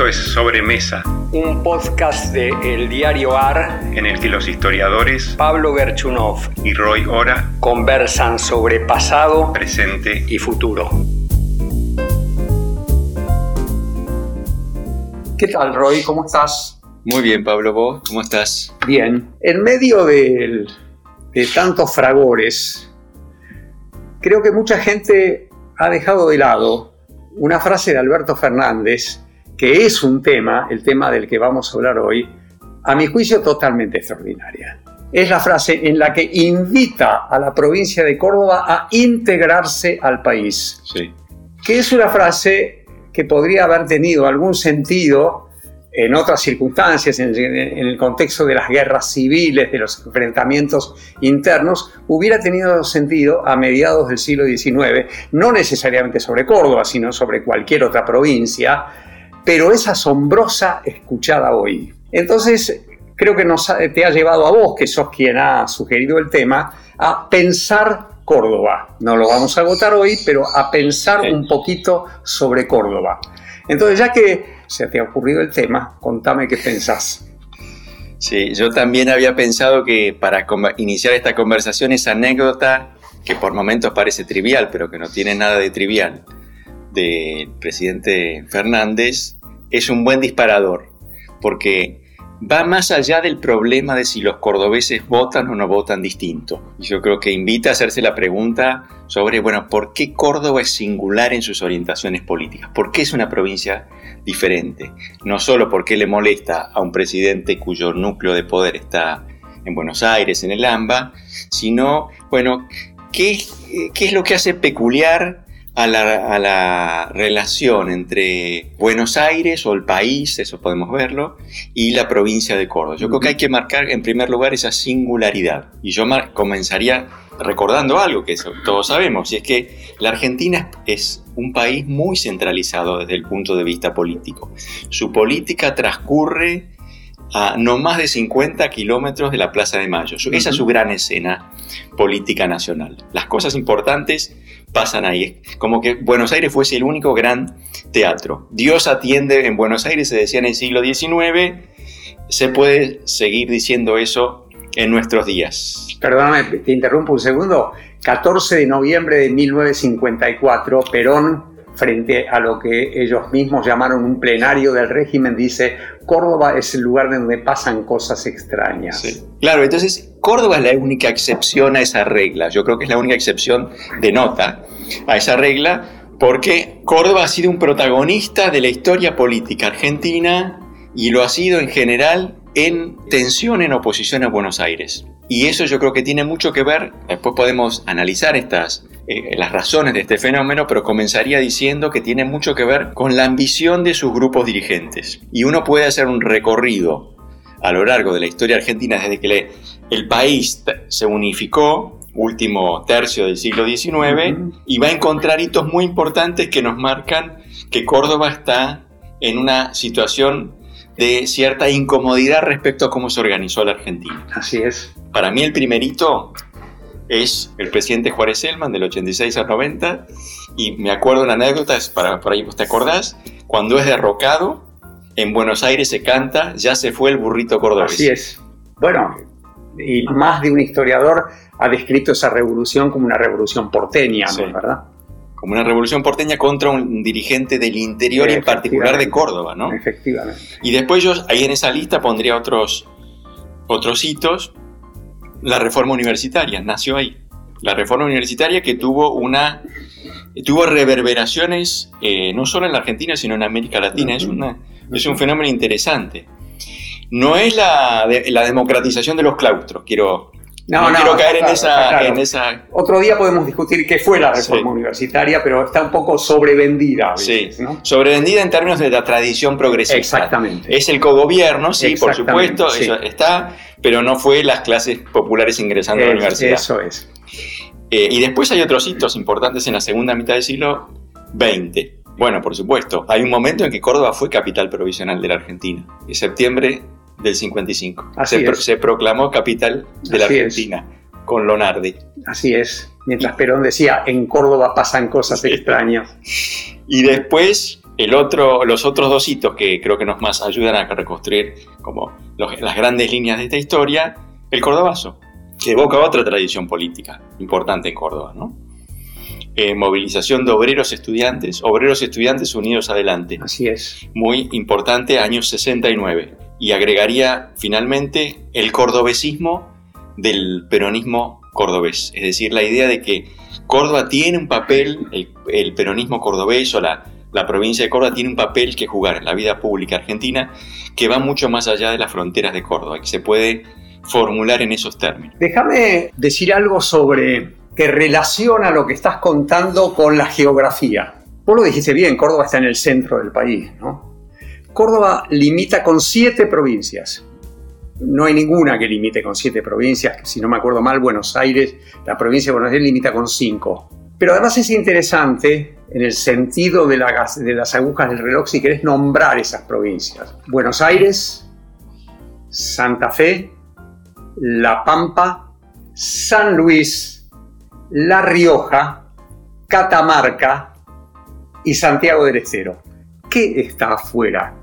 Esto es Sobremesa, un podcast de El Diario AR en el que los historiadores Pablo Gerchunov y Roy Ora conversan sobre pasado, presente y futuro. ¿Qué tal, Roy? ¿Cómo estás? Muy bien, Pablo, ¿vos cómo estás? Bien. En medio de, de tantos fragores, creo que mucha gente ha dejado de lado una frase de Alberto Fernández, que es un tema, el tema del que vamos a hablar hoy, a mi juicio totalmente extraordinaria. Es la frase en la que invita a la provincia de Córdoba a integrarse al país. Sí. Que es una frase que podría haber tenido algún sentido en otras circunstancias, en, el contexto de las guerras civiles, de los enfrentamientos internos, hubiera tenido sentido a mediados del siglo XIX, no necesariamente sobre Córdoba, sino sobre cualquier otra provincia, pero es asombrosa escuchada hoy. Entonces, creo que nos te ha llevado a vos, que sos quien ha sugerido el tema, a pensar Córdoba. No lo vamos a agotar hoy, pero a pensar un poquito sobre Córdoba. Entonces, ya que se te ha ocurrido el tema, contame qué pensás. Sí, yo también había pensado que para iniciar esta conversación, esa anécdota, que por momentos parece trivial, pero que no tiene nada de trivial, del presidente Fernández, es un buen disparador, porque va más allá del problema de si los cordobeses votan o no votan distinto. Yo creo que invita a hacerse la pregunta sobre, bueno, ¿por qué Córdoba es singular en sus orientaciones políticas? ¿Por qué es una provincia diferente? No solo porque le molesta a un presidente cuyo núcleo de poder está en Buenos Aires, en el AMBA, sino, bueno, ¿qué, qué es lo que hace peculiar a la, relación entre Buenos Aires o el país, eso podemos verlo, y la provincia de Córdoba. Yo creo que hay que marcar en primer lugar esa singularidad. Y yo comenzaría recordando algo que todos sabemos, y es que la Argentina es un país muy centralizado desde el punto de vista político. Su política transcurre a no más de 50 kilómetros de la Plaza de Mayo. Esa es su gran escena política nacional. Las cosas importantes pasan ahí. Como que Buenos Aires fuese el único gran teatro. Dios atiende en Buenos Aires, se decía en el siglo XIX, se puede seguir diciendo eso en nuestros días. Perdóname, te interrumpo un segundo. 14 de noviembre de 1954, Perón frente a lo que ellos mismos llamaron un plenario del régimen, dice, Córdoba es el lugar donde pasan cosas extrañas. Claro, entonces Córdoba es la única excepción a esa regla, yo creo que es la única excepción de nota a esa regla, porque Córdoba ha sido un protagonista de la historia política argentina y lo ha sido en general en tensión, en oposición a Buenos Aires. Y eso yo creo que tiene mucho que ver, después podemos analizar estas eh, las razones de este fenómeno, pero comenzaría diciendo que tiene mucho que ver con la ambición de sus grupos dirigentes. Y uno puede hacer un recorrido a lo largo de la historia argentina desde que el país se unificó, último tercio del siglo XIX, y va a encontrar hitos muy importantes que nos marcan que Córdoba está en una situación de cierta incomodidad respecto a cómo se organizó la Argentina. Así es. Para mí el primer hito es el presidente Juárez Selman del 86 al 90 y me acuerdo una anécdota, es para, por ahí te acordás, cuando es derrocado, en Buenos Aires se canta, ya se fue el burrito cordobés. Así es. Bueno, y más de un historiador ha descrito esa revolución como una revolución porteña, ¿verdad? Como una revolución porteña contra un dirigente del interior y en particular de Córdoba, ¿no? Efectivamente. Y después yo ahí en esa lista pondría otros, otros hitos la reforma universitaria, nació ahí. La reforma universitaria que tuvo una tuvo reverberaciones eh, no solo en la Argentina, sino en América Latina. Es, una, es un fenómeno interesante. No es la, la democratización de los claustros, quiero, no, quiero caer en, esa, en, esa, Otro día podemos discutir qué fue la reforma universitaria, pero está un poco sobrevendida. sí, sobrevendida en términos de la tradición progresista. Exactamente. Es el cogobierno, sí, por supuesto, eso está, pero no fue las clases populares ingresando a la universidad. Eso es. Eh, y después hay otros hitos importantes en la segunda mitad del siglo XX. Bueno, por supuesto, hay un momento en que Córdoba fue capital provisional de la Argentina. En septiembre del 55. se, se, proclamó capital de la Argentina con Lonardi. Así es. Mientras Perón decía, en Córdoba pasan cosas extrañas. Y después el otro, los otros dos hitos que creo que nos más ayudan a reconstruir como las grandes líneas de esta historia, el cordobazo, que evoca otra tradición política importante en Córdoba, ¿no? Eh, movilización de obreros estudiantes, obreros estudiantes unidos adelante. Así es. Muy importante, años 69. Y agregaría finalmente el cordobesismo del peronismo cordobés. Es decir, la idea de que Córdoba tiene un papel, el, peronismo cordobés o la, la provincia de Córdoba tiene un papel que jugar en la vida pública argentina que va mucho más allá de las fronteras de Córdoba, que se puede formular en esos términos. Déjame decir algo sobre que relaciona lo que estás contando con la geografía. Vos lo dijiste bien, Córdoba está en el centro del país, ¿no? Córdoba limita con siete provincias. No hay ninguna que limite con siete provincias. Si no me acuerdo mal, Buenos Aires, la provincia de Buenos Aires limita con cinco. Pero además es interesante en el sentido de, de las agujas del reloj si querés nombrar esas provincias. Buenos Aires, Santa Fe, La Pampa, San Luis, la Rioja, Catamarca y Santiago del Estero. ¿Qué está afuera?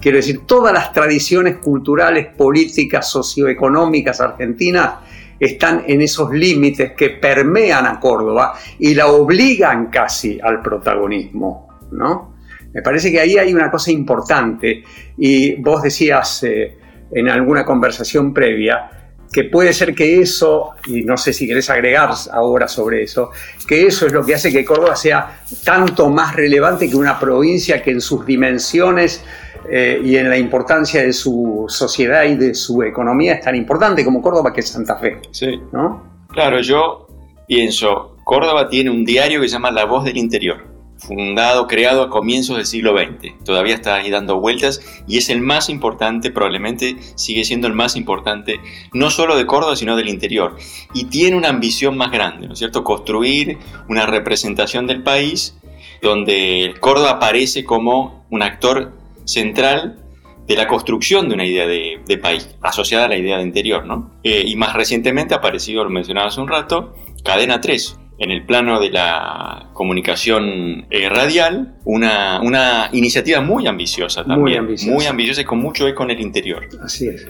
Quiero decir, todas las tradiciones culturales, políticas, socioeconómicas argentinas están en esos límites que permean a Córdoba y la obligan casi al protagonismo, ¿no? Me parece que ahí hay una cosa importante y vos decías eh, en alguna conversación previa que puede ser que eso, y no sé si querés agregar ahora sobre eso, que eso es lo que hace que Córdoba sea tanto más relevante que una provincia que en sus dimensiones eh, y en la importancia de su sociedad y de su economía es tan importante como Córdoba que Santa Fe. Sí. ¿no? Claro, yo pienso, Córdoba tiene un diario que se llama La Voz del Interior fundado, creado a comienzos del siglo XX. Todavía está ahí dando vueltas y es el más importante, probablemente sigue siendo el más importante, no solo de Córdoba, sino del interior. Y tiene una ambición más grande, ¿no es cierto? Construir una representación del país donde Córdoba aparece como un actor central de la construcción de una idea de, país, asociada a la idea de interior, ¿no? Eh, y más recientemente ha aparecido, lo mencionaba hace un rato, Cadena 3, en el plano de la comunicación eh, radial, una, una, iniciativa muy ambiciosa también. Muy ambiciosa. Muy ambiciosa y con mucho eco en el interior. Así es.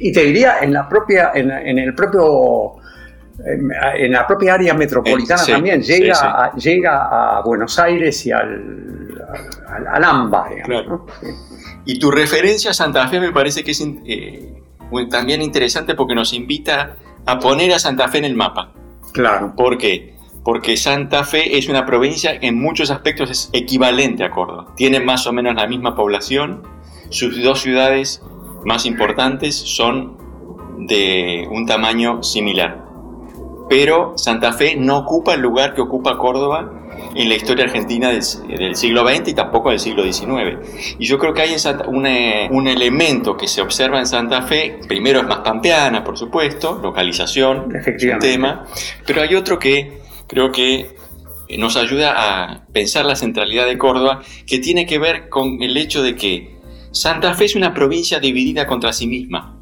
Y te diría, en la propia, en, el propio en la propia área metropolitana eh, también llega, A, llega a Buenos Aires y al, al, AMBA. claro. Y tu referencia a Santa Fe me parece que es eh, también interesante porque nos invita a poner a Santa Fe en el mapa. Claro. ¿Por qué? Porque Santa Fe es una provincia que en muchos aspectos es equivalente a Córdoba. Tiene más o menos la misma población. Sus dos ciudades más importantes son de un tamaño similar. Pero Santa Fe no ocupa el lugar que ocupa Córdoba en la historia argentina del, siglo XX y tampoco del siglo XIX. Y yo creo que hay un elemento que se observa en Santa Fe, primero es más pampeana, por supuesto, localización, un tema, pero hay otro que creo que nos ayuda a pensar la centralidad de Córdoba, que tiene que ver con el hecho de que Santa Fe es una provincia dividida contra sí misma.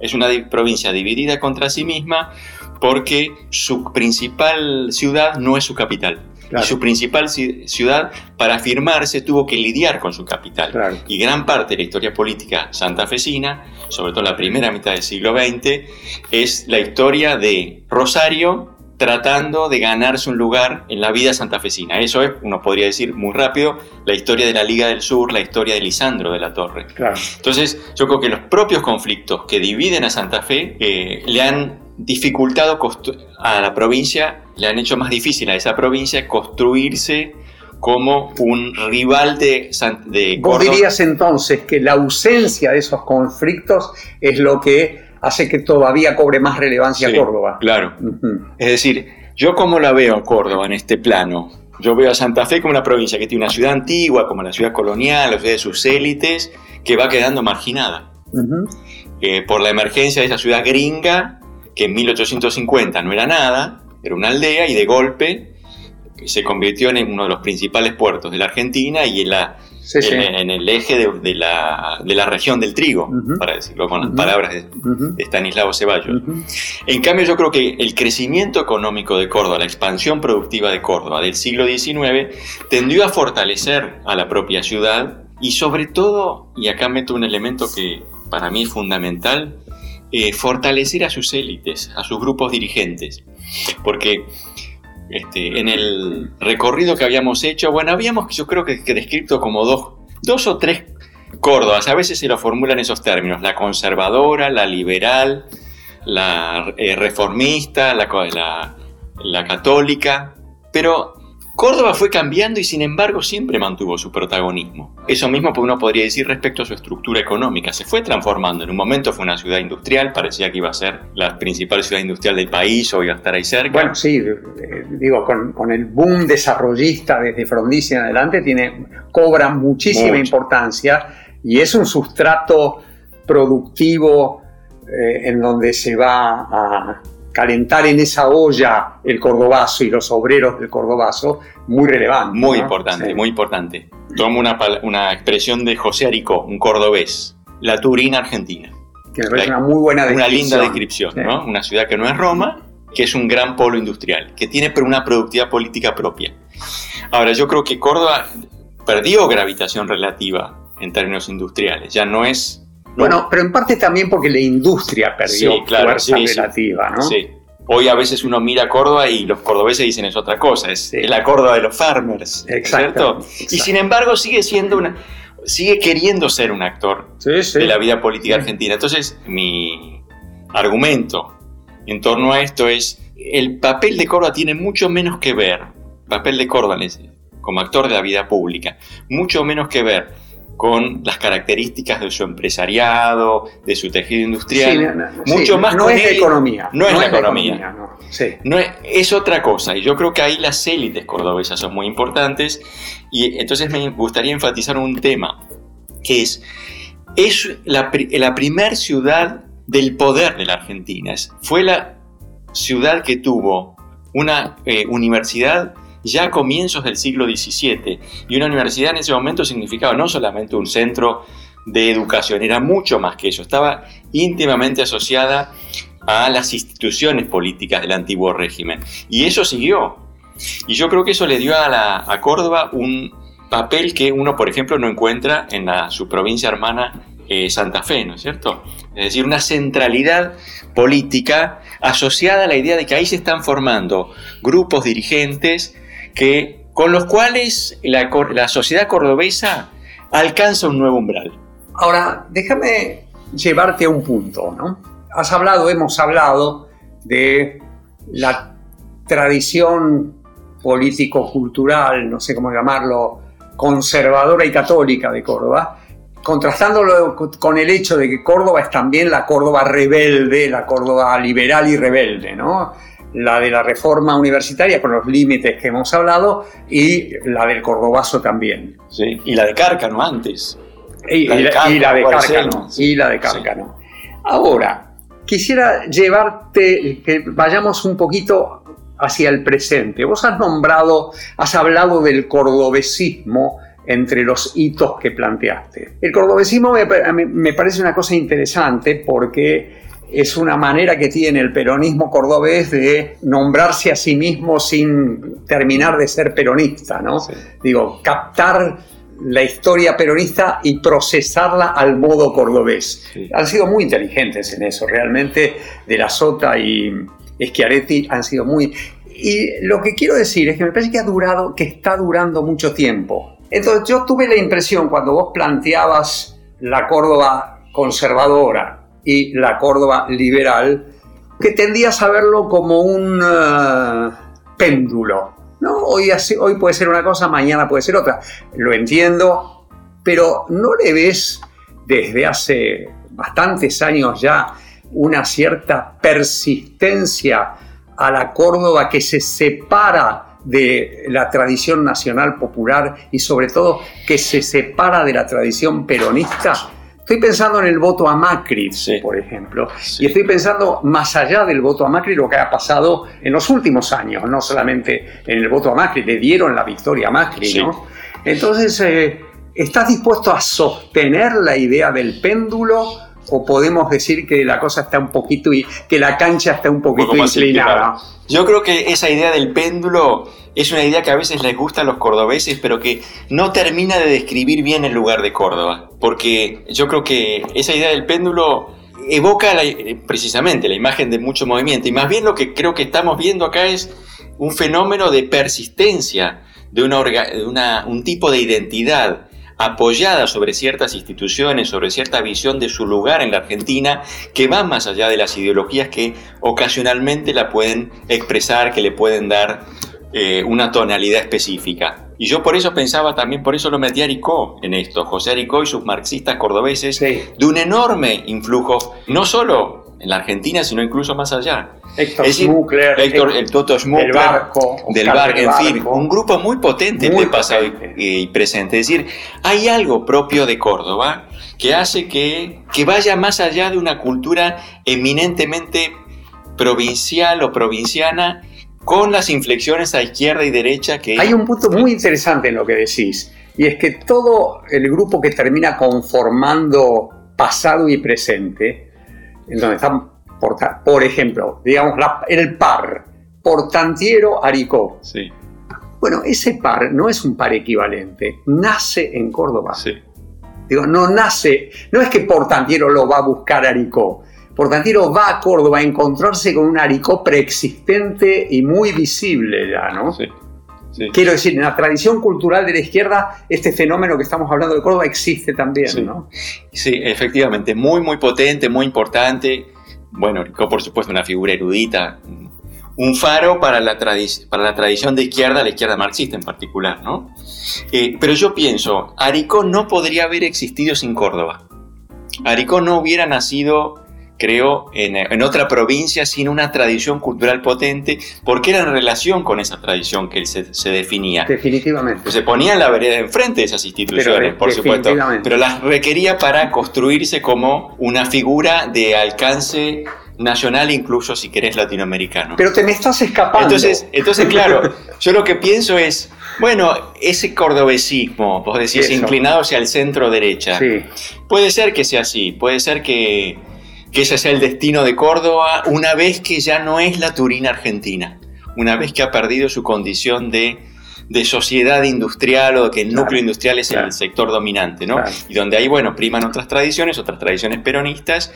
Es una provincia dividida contra sí misma porque su principal ciudad no es su capital. Y su principal ciudad, para afirmarse, tuvo que lidiar con su capital. Y gran parte de la historia política santafesina, sobre todo la primera mitad del siglo XX, es la historia de Rosario tratando de ganarse un lugar en la vida santafesina. Eso es, uno podría decir muy rápido, la historia de la Liga del Sur, la historia de Lisandro de la Torre. Entonces, yo creo que los propios conflictos que dividen a Santa Fe eh, le han dificultado a la provincia, le han hecho más difícil a esa provincia construirse como un rival de, de Vos dirías entonces que la ausencia de esos conflictos es lo que hace que todavía cobre más relevancia Córdoba. Claro. Es decir, yo como la veo a Córdoba en este plano, yo veo a Santa Fe como una provincia que tiene una ciudad antigua, como la ciudad colonial, la ciudad de sus élites, que va quedando marginada. Eh, por la emergencia de esa ciudad gringa que en 1850 no era nada, era una aldea y de golpe se convirtió en uno de los principales puertos de la Argentina y en, la, en, el eje de, la, de, la, región del trigo, para decirlo con las palabras de, de, Stanislao Ceballos. En cambio, yo creo que el crecimiento económico de Córdoba, la expansión productiva de Córdoba del siglo XIX, tendió a fortalecer a la propia ciudad y sobre todo, y acá meto un elemento que para mí es fundamental, eh, fortalecer a sus élites, a sus grupos dirigentes. Porque este, en el recorrido que habíamos hecho, bueno, habíamos yo creo que, descrito como dos, dos o tres Córdobas, a veces se lo formulan esos términos, la conservadora, la liberal, la eh, reformista, la, la, la católica, pero Córdoba fue cambiando y sin embargo siempre mantuvo su protagonismo. Eso mismo uno podría decir respecto a su estructura económica. Se fue transformando. En un momento fue una ciudad industrial, parecía que iba a ser la principal ciudad industrial del país o iba a estar ahí cerca. Bueno, sí, eh, digo, con, el boom desarrollista desde Frondizi en adelante, tiene, cobra muchísima importancia y es un sustrato productivo eh, en donde se va a calentar en esa olla el cordobazo y los obreros del cordobazo, muy relevante. Muy importante, muy importante. Tomo una, una, expresión de José Aricó, un cordobés, la Turina Argentina. Que es una muy buena descripción. Una linda descripción, ¿no? Una ciudad que no es Roma, que es un gran polo industrial, que tiene una productividad política propia. Ahora, yo creo que Córdoba perdió gravitación relativa en términos industriales, ya no es bueno, pero en parte también porque la industria perdió fuerza relativa, ¿no? Sí. Hoy a veces uno mira Córdoba y los cordobeses dicen es otra cosa, es la Córdoba de los farmers, ¿cierto? Y sin embargo sigue siendo una, sigue queriendo ser un actor de la vida política argentina. Entonces mi argumento en torno a esto es el papel de Córdoba tiene mucho menos que ver, papel de Córdoba como actor de la vida pública, mucho menos que ver con las características de su empresariado, de su tejido industrial, mucho más no es la economía. No, es la economía. no. es, otra cosa. Y yo creo que ahí las élites cordobesas son muy importantes. Y entonces me gustaría enfatizar un tema, que es, es la, la primer ciudad del poder de la Argentina. Fue la ciudad que tuvo una eh, universidad ya comienzos del siglo XVII. Y una universidad en ese momento significaba no solamente un centro de educación, era mucho más que eso, estaba íntimamente asociada a las instituciones políticas del antiguo régimen. Y eso siguió. Y yo creo que eso le dio a, la, a Córdoba un papel que uno, por ejemplo, no encuentra en la, su provincia hermana eh, Santa Fe, ¿no es cierto? Es decir, una centralidad política asociada a la idea de que ahí se están formando grupos dirigentes que, con los cuales la, sociedad cordobesa alcanza un nuevo umbral. Ahora, déjame llevarte a un punto, ¿no? Has hablado, hemos hablado de la tradición político-cultural, no sé cómo llamarlo, conservadora y católica de Córdoba, contrastándolo con el hecho de que Córdoba es también la Córdoba rebelde, la Córdoba liberal y rebelde, ¿no? La de la reforma universitaria con los límites que hemos hablado y la del Cordobazo también. Sí, y la de Cárcano antes. Y la de, Cárcano. Y la de Cárcano. Ahora, quisiera llevarte, que vayamos un poquito hacia el presente. Vos has nombrado, has hablado del cordobesismo entre los hitos que planteaste. El cordobesismo me parece una cosa interesante porque es una manera que tiene el peronismo cordobés de nombrarse a sí mismo sin terminar de ser peronista, ¿no? Digo, captar la historia peronista y procesarla al modo cordobés. Han sido muy inteligentes en eso, realmente de la Sota y Schiaretti han sido muy... Y lo que quiero decir es que me parece que ha durado, que está durando mucho tiempo. Entonces yo tuve la impresión cuando vos planteabas la Córdoba conservadora, y la Córdoba liberal, que tendías a verlo como un eh, péndulo. ¿no? Hoy, hoy puede ser una cosa, mañana puede ser otra. Lo entiendo, pero ¿no le ves desde hace bastantes años ya una cierta persistencia a la Córdoba que se separa de la tradición nacional popular y sobre todo que se separa de la tradición peronista? Estoy pensando en el voto a Macri, por ejemplo, y estoy pensando más allá del voto a Macri lo que ha pasado en los últimos años, no solamente en el voto a Macri, le dieron la victoria a Macri, ¿no? Entonces, eh, ¿Estás dispuesto a sostener la idea del péndulo o podemos decir que la cosa está un poquito y que la cancha está un poquito inclinada? Yo creo que esa idea del péndulo es una idea que a veces les gusta a los cordobeses, pero que no termina de describir bien el lugar de Córdoba. Porque yo creo que esa idea del péndulo evoca la- precisamente la imagen de mucho movimiento. Y más bien lo que creo que estamos viendo acá es un fenómeno de persistencia, de, una orga- de una- un tipo de identidad apoyada sobre ciertas instituciones, sobre cierta visión de su lugar en la Argentina, que va más allá de las ideologías que ocasionalmente la pueden expresar, que le pueden dar eh, una tonalidad específica. Y yo por eso pensaba también, por eso lo metí a Aricó en esto, José Aricó y sus marxistas cordobeses, Sí. de un enorme influjo, no solo en la Argentina, sino incluso más allá. Héctor decir, Schmuckler, Héctor, el Toto Schmuckler, del barco, del Oscar bar, del en fin, Barco. un grupo muy potente Muy de pasado y- y presente. Es decir, hay algo propio de Córdoba que hace que, que vaya más allá de una cultura eminentemente provincial o provinciana con las inflexiones a izquierda y derecha que... Hay un punto muy interesante en lo que decís, y es que todo el grupo que termina conformando pasado y presente, en donde están, por, por ejemplo, digamos, la- el par, Portantiero Aricó. Sí, Bueno, ese par no es un par equivalente, nace en Córdoba. sí. Digo, no nace, no es que Portantiero lo va a buscar a Aricó. Portantiero va a Córdoba a encontrarse con un Aricó preexistente y muy visible ya, ¿no? sí, sí. Quiero decir, en la tradición cultural de la izquierda, este fenómeno que estamos hablando de Córdoba existe también, Sí. ¿no? Sí, efectivamente, muy, muy potente, muy importante. Bueno, Rico, por supuesto, una figura erudita, un faro para la, tradi- para la tradición de izquierda, la izquierda marxista en particular, ¿no? Eh, pero yo pienso, Aricó no podría haber existido sin Córdoba. Aricó no hubiera nacido, creo, en, en otra provincia sin una tradición cultural potente, porque era en relación con esa tradición que él se, se definía. Definitivamente. Pues se ponía en la vereda enfrente de esas instituciones, Pero, por supuesto, definitivamente. pero las requería para construirse como una figura de alcance nacional, incluso si querés latinoamericano. Pero te me estás escapando. Entonces, entonces, claro, yo lo que pienso es, bueno, ese cordobesismo, vos decís, Eso. inclinado hacia el centro derecha, Sí, puede ser que sea así, puede ser que, que ese sea el destino de Córdoba una vez que ya no es la Turín argentina, una vez que ha perdido su condición de, de sociedad industrial o que el Claro, núcleo industrial es claro. el sector dominante, ¿no? Claro. Y donde ahí, bueno, priman otras tradiciones, otras tradiciones peronistas,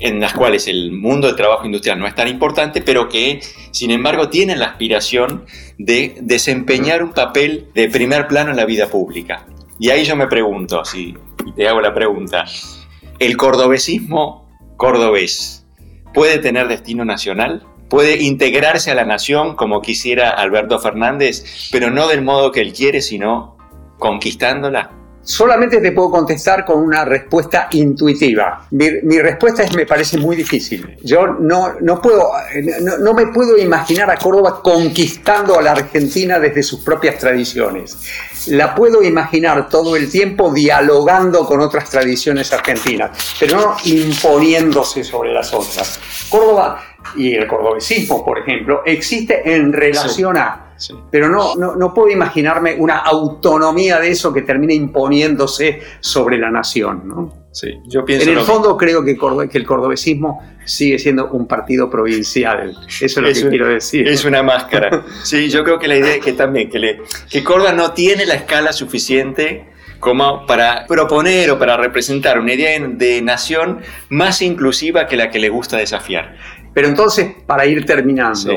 en las cuales el mundo del trabajo industrial no es tan importante, pero que, sin embargo, tienen la aspiración de desempeñar un papel de primer plano en la vida pública. Y ahí yo me pregunto, y te hago la pregunta, ¿el cordobesismo cordobés puede tener destino nacional? ¿Puede integrarse a la nación como quisiera Alberto Fernández, pero no del modo que él quiere, sino conquistándola? Solamente te puedo contestar con una respuesta intuitiva. Mi, mi respuesta es, me parece muy difícil. Yo no, no, puedo, no, no me puedo imaginar a Córdoba conquistando a la Argentina desde sus propias tradiciones. La puedo imaginar todo el tiempo dialogando con otras tradiciones argentinas, pero no imponiéndose sobre las otras. Córdoba y el cordobesismo, por ejemplo, existe en relación a Sí. pero no, no, no puedo imaginarme una autonomía de eso que termine imponiéndose sobre la nación. ¿no? Sí, yo pienso En el fondo creo que, el cordobesismo sigue siendo un partido provincial. Eso es lo Es que un- quiero decir. Es una máscara. Sí, yo creo que la idea es que también, que, le, que Córdoba no tiene la escala suficiente como para proponer o para representar una idea de nación más inclusiva que la que le gusta desafiar. Pero entonces, para ir terminando, Sí.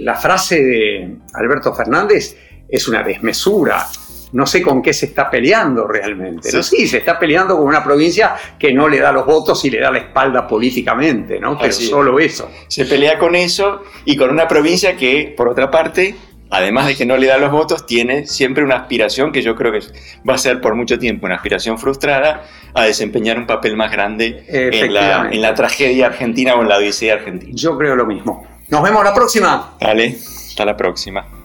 La frase de Alberto Fernández es una desmesura. No sé con qué se está peleando realmente. ¿no? Sí. Se está peleando con una provincia que no le da los votos y le da la espalda políticamente, ¿no? Pero Así solo eso. Se pelea con eso y con una provincia que, por otra parte, además de que no le da los votos, tiene siempre una aspiración que yo creo que va a ser por mucho tiempo una aspiración frustrada a desempeñar un papel más grande en la, en la tragedia argentina o en la odisea argentina. Yo creo lo mismo. Nos vemos la próxima. Dale, hasta la próxima.